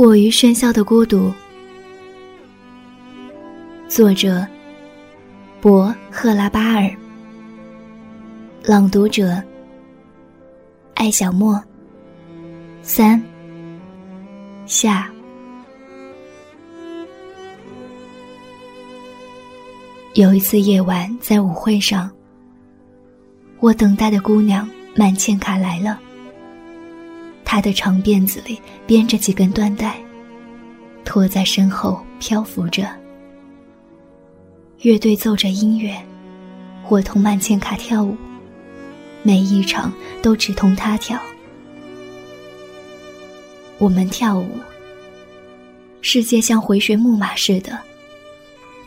过于喧嚣的孤独，作者：博赫拉巴尔，朗读者：艾小莫。三下。有一次夜晚，在舞会上，我等待的姑娘曼茜卡来了。她的长辫子里编着几根缎带，拖在身后漂浮着。乐队奏着音乐，我同曼茜卡跳舞，每一场都只同她跳。我们跳舞，世界像回旋木马似的。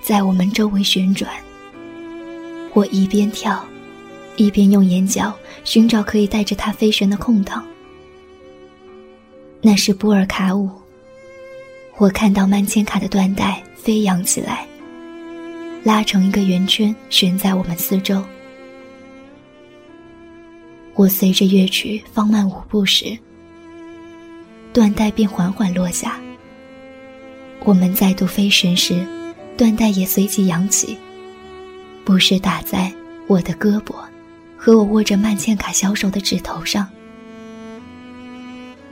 在我们周围旋转，我一边跳，一边用眼角寻找可以带着它飞旋的空档。那是布尔卡舞。我看到曼千卡的缎带飞扬起来，拉成一个圆圈悬在我们四周。我随着乐曲放慢舞步时，缎带便缓缓落下。我们再度飞旋时。缎带也随即扬起，不时打在我的胳膊和我握着曼千卡小手的指头上。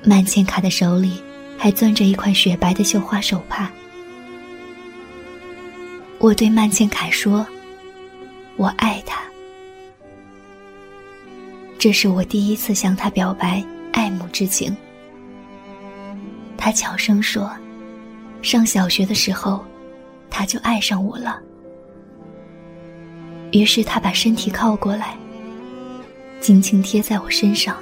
曼茜卡的手里还攥着一块雪白的绣花手帕。我对曼茜卡说：“我爱她。”这是我第一次向她表白爱慕之情。她悄声说：“上小学的时候。”他就爱上我了。于是他把身体靠过来，轻轻贴在我身上，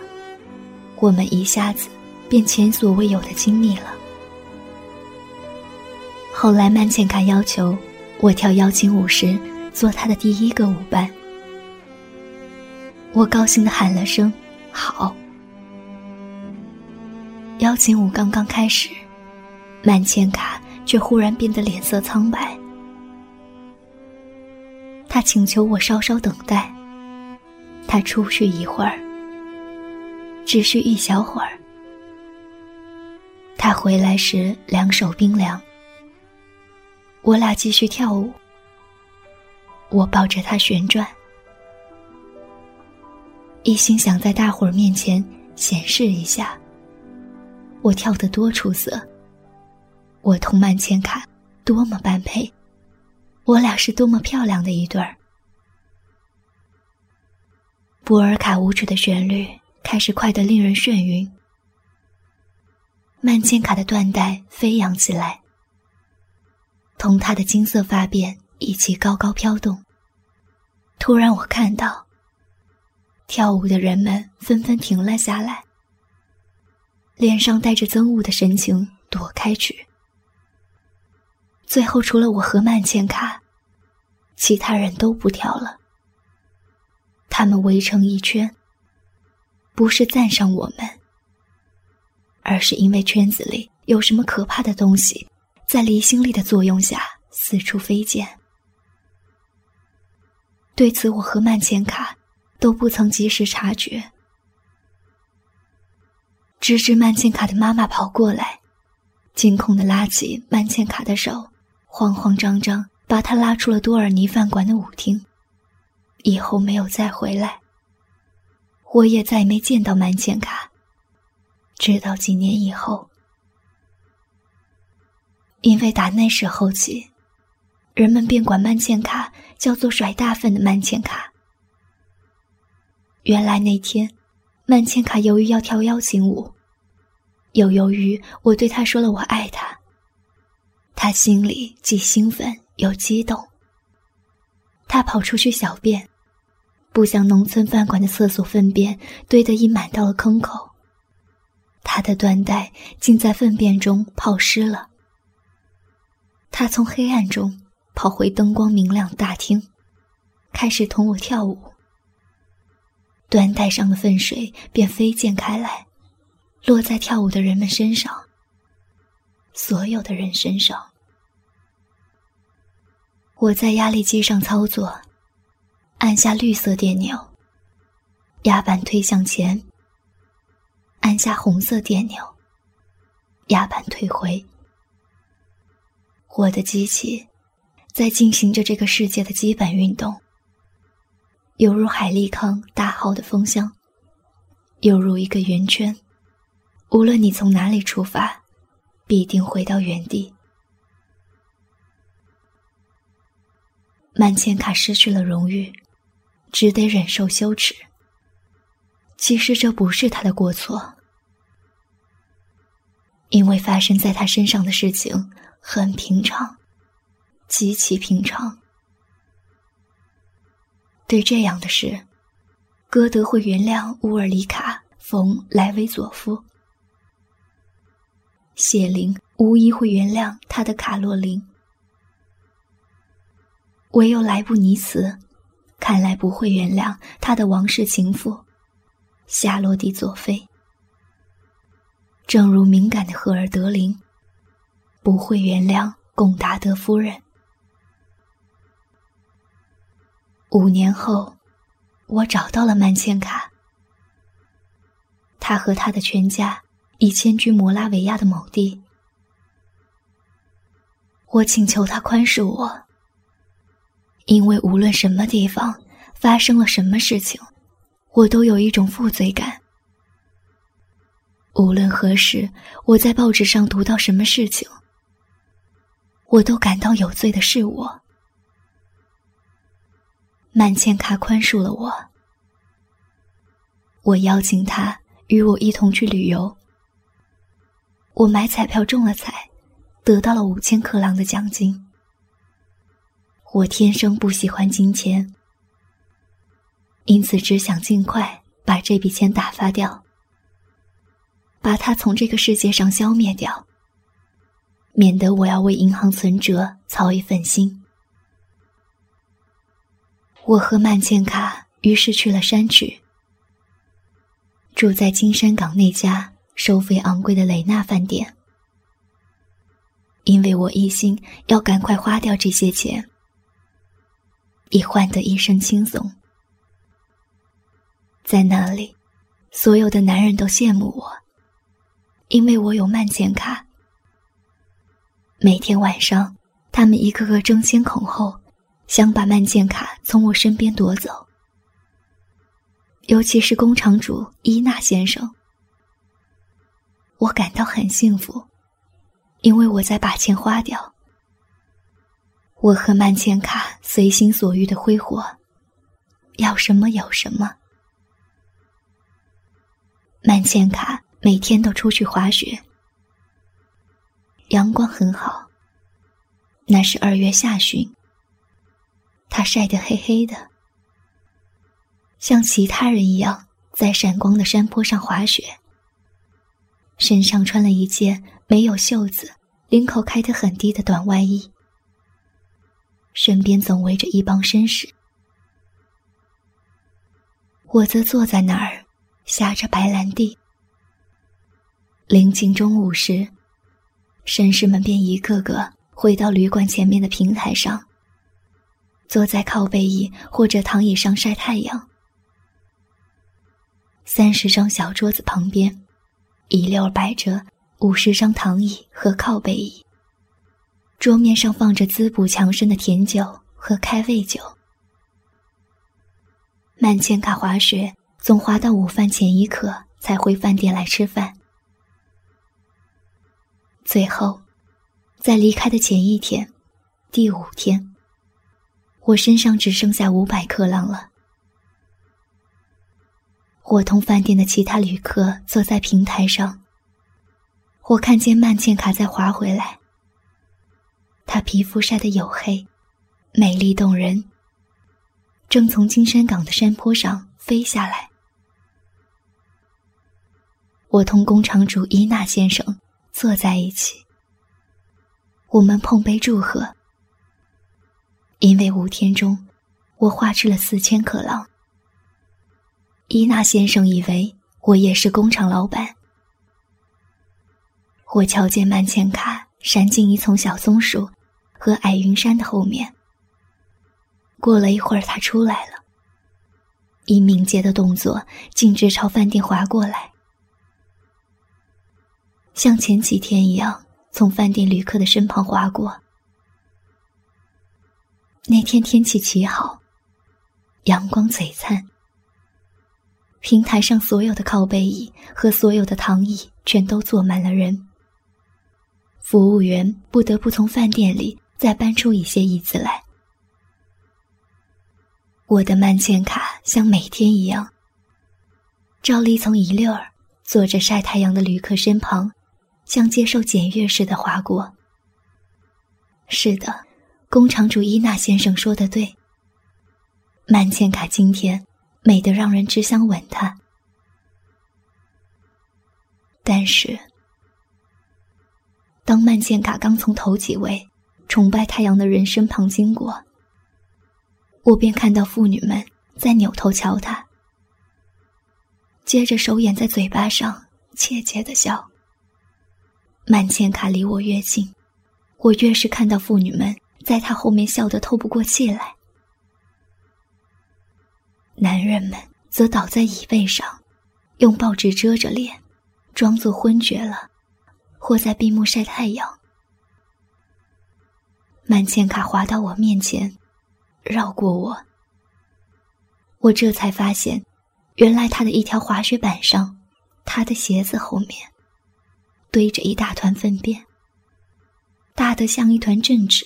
我们一下子便前所未有的亲密了。后来曼茜卡要求我跳邀请舞时做她的第一个舞伴，我高兴的喊了声“好”。邀请舞刚刚开始，曼茜卡。却忽然变得脸色苍白。他请求我稍稍等待。他出去一会儿，只需一小会儿。他回来时两手冰凉。我俩继续跳舞。我抱着他旋转，一心想在大伙儿面前显示一下，我跳得多出色。我同曼千卡多么般配，我俩是多么漂亮的一对儿。布尔卡舞曲的旋律开始快得令人眩晕，曼茜卡的缎带飞扬起来，同她的金色发辫一起高高飘动。突然，我看到跳舞的人们纷纷停了下来，脸上带着憎恶的神情躲开去。最后，除了我和曼茜卡，其他人都不跳了。他们围成一圈，不是赞赏我们，而是因为圈子里有什么可怕的东西，在离心力的作用下四处飞溅。对此，我和曼茜卡都不曾及时察觉，直至曼茜卡的妈妈跑过来，惊恐的拉起曼茜卡的手。慌慌张张把他拉出了多尔尼饭馆的舞厅，以后没有再回来。我也再没见到曼茜卡。直到几年以后，因为打那时候起，人们便管曼茜卡叫做甩大粪的曼茜卡。原来那天，曼茜卡由于要跳邀请舞，又由于我对他说了我爱他。他心里既兴奋又激动。他跑出去小便，不想农村饭馆的厕所粪便堆得已满到了坑口。他的缎带竟在粪便中泡湿了。他从黑暗中跑回灯光明亮大厅，开始同我跳舞。缎带上的粪水便飞溅开来，落在跳舞的人们身上。所有的人身上。我在压力机上操作，按下绿色电钮，压板推向前；按下红色电钮，压板退回。我的机器在进行着这个世界的基本运动，犹如海利康大号的风箱，犹如一个圆圈。无论你从哪里出发，必定回到原地。曼茜卡失去了荣誉，只得忍受羞耻。其实这不是他的过错，因为发生在他身上的事情很平常，极其平常。对这样的事，歌德会原谅乌尔里卡·冯·莱维佐夫，谢林无疑会原谅他的卡洛琳，唯有莱布尼茨，看来不会原谅他的王室情妇。夏洛蒂·佐菲，正如敏感的赫尔德林，不会原谅贡达德夫人。五年后，我找到了曼茜卡，他和他的全家已迁居摩拉维亚的某地。我请求他宽恕我，因为无论什么地方发生了什么事情。我都有一种负罪感。无论何时，我在报纸上读到什么事情，我都感到有罪的是我。曼茜卡宽恕了我。我邀请他与我一同去旅游。我买彩票中了彩，得到了五千克朗的奖金。我天生不喜欢金钱。因此，只想尽快把这笔钱打发掉，把它从这个世界上消灭掉，免得我要为银行存折操一份心。我和曼茜卡于是去了山区，住在金山港那家收费昂贵的雷纳饭店，因为我一心要赶快花掉这些钱，以换得一身轻松。在那里，所有的男人都羡慕我，因为我有曼茜卡。每天晚上，他们一个个争先恐后，想把曼茜卡从我身边夺走。尤其是工厂主伊娜先生，我感到很幸福，因为我在把钱花掉。我和曼茜卡随心所欲的挥霍，要什么有什么。曼茜卡每天都出去滑雪，阳光很好。那是二月下旬，他晒得黑黑的，像其他人一样在闪光的山坡上滑雪。身上穿了一件没有袖子、领口开得很低的短外衣，身边总围着一帮绅士。我则坐在那儿。下着白兰地，临近中午时，绅士们便一个个回到旅馆前面的平台上，坐在靠背椅或者躺椅上晒太阳。三十张小桌子旁边，一溜摆着五十张躺椅和靠背椅，桌面上放着滋补强身的甜酒和开胃酒。曼茜卡滑雪。总滑到午饭前一刻才回饭店来吃饭。最后，在离开的前一天，第五天，我身上只剩下五百克朗了。我同饭店的其他旅客坐在平台上。我看见曼茜卡在滑回来。她皮肤晒得黝黑，美丽动人，正从金山港的山坡上飞下来。我同工厂主伊纳先生坐在一起，我们碰杯祝贺。因为五天中，我花吃了四千克朗。伊纳先生以为我也是工厂老板。我瞧见曼茜卡闪进一丛小松树和矮云杉的后面。过了一会儿，他出来了，以敏捷的动作径直朝饭店滑过来。像前几天一样从饭店旅客的身旁划过。那天天气极好，阳光璀璨。平台上所有的靠背椅和所有的躺椅全都坐满了人。服务员不得不从饭店里再搬出一些椅子来。我的慢件卡像每天一样，照例从一溜儿坐着晒太阳的旅客身旁，像接受检阅似的划过。是的，工厂主伊娜先生说的对。曼茜卡今天美得让人只想吻她。但是，当曼茜卡刚从头几位崇拜太阳的人身旁经过。我便看到妇女们在扭头瞧他，接着手掩在嘴巴上，怯怯的笑。曼茜卡离我越近，我越是看到妇女们在他后面笑得透不过气来。男人们则倒在椅背上，用报纸遮着脸，装作昏厥了，或在闭目晒太阳。曼茜卡滑到我面前。绕过我，我这才发现，原来他的一条滑雪板上，他的鞋子后面堆着一大团粪便，大得像一团镇纸。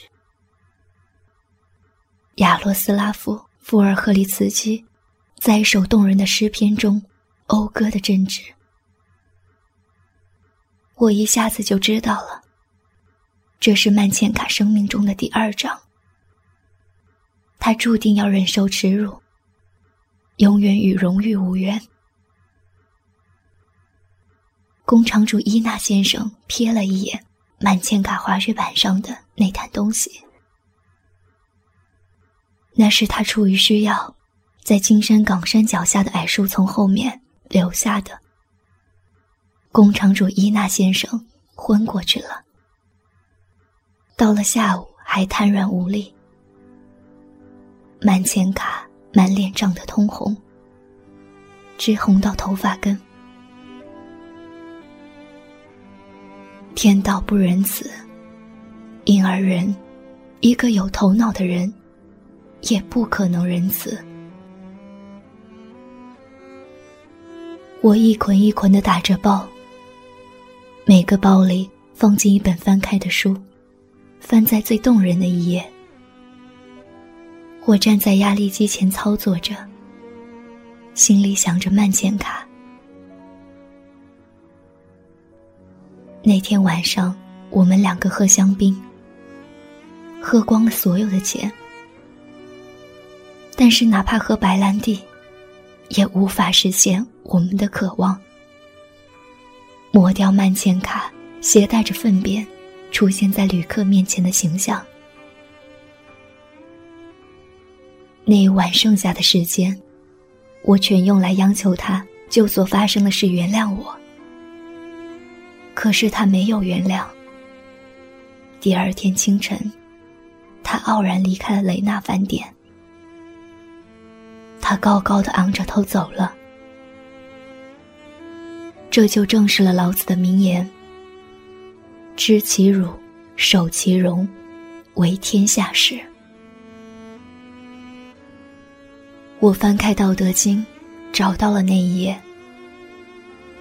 亚罗斯拉夫·富尔赫里茨基在一首动人的诗篇中讴歌的镇纸，我一下子就知道了，这是曼茜卡生命中的第二章。他注定要忍受耻辱，永远与荣誉无缘。工厂主伊纳先生瞥了一眼满千卡滑雪板上的那摊东西，那是他出于需要，在金山岗山脚下的矮树丛后面留下的。工厂主伊纳先生昏过去了，到了下午还瘫软无力。满千卡满脸涨得通红，直红到头发根。天道不仁慈，因而人，一个有头脑的人，也不可能仁慈。我一捆一捆的打着包，每个包里放进一本翻开的书，翻在最动人的一页。我站在压力机前操作着，心里想着慢钱卡。那天晚上，我们两个喝香槟，喝光了所有的钱，但是哪怕喝白兰地，也无法实现我们的渴望。抹掉慢钱卡携带着粪便出现在旅客面前的形象。那一晚剩下的时间，我全用来央求他就所发生的事原谅我。可是他没有原谅。第二天清晨，他傲然离开了雷纳饭店。他高高的昂着头走了。这就证实了老子的名言：“知其辱，守其荣，为天下事。”我翻开《道德经》，找到了那一页。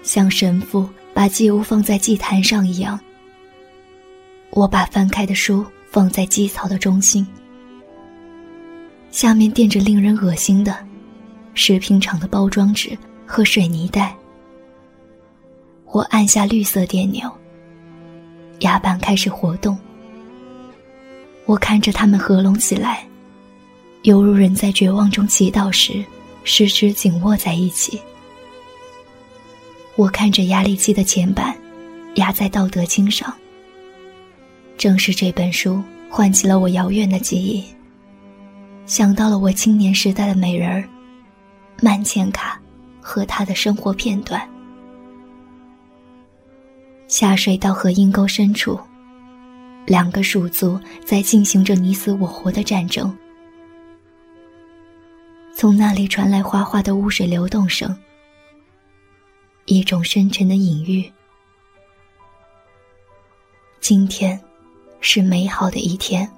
像神父把祭物放在祭坛上一样，我把翻开的书放在祭槽的中心，下面垫着令人恶心的食品厂的包装纸和水泥袋。我按下绿色电钮，压板开始活动。我看着它们合拢起来。犹如人在绝望中祈祷时，十指紧握在一起。我看着压力机的前板，压在《道德经》上。正是这本书唤起了我遥远的记忆，想到了我青年时代的美人儿曼茜卡和她的生活片段。下水道和阴沟深处，两个鼠族在进行着你死我活的战争。从那里传来哗哗的污水流动声，一种深沉的隐喻。今天是美好的一天。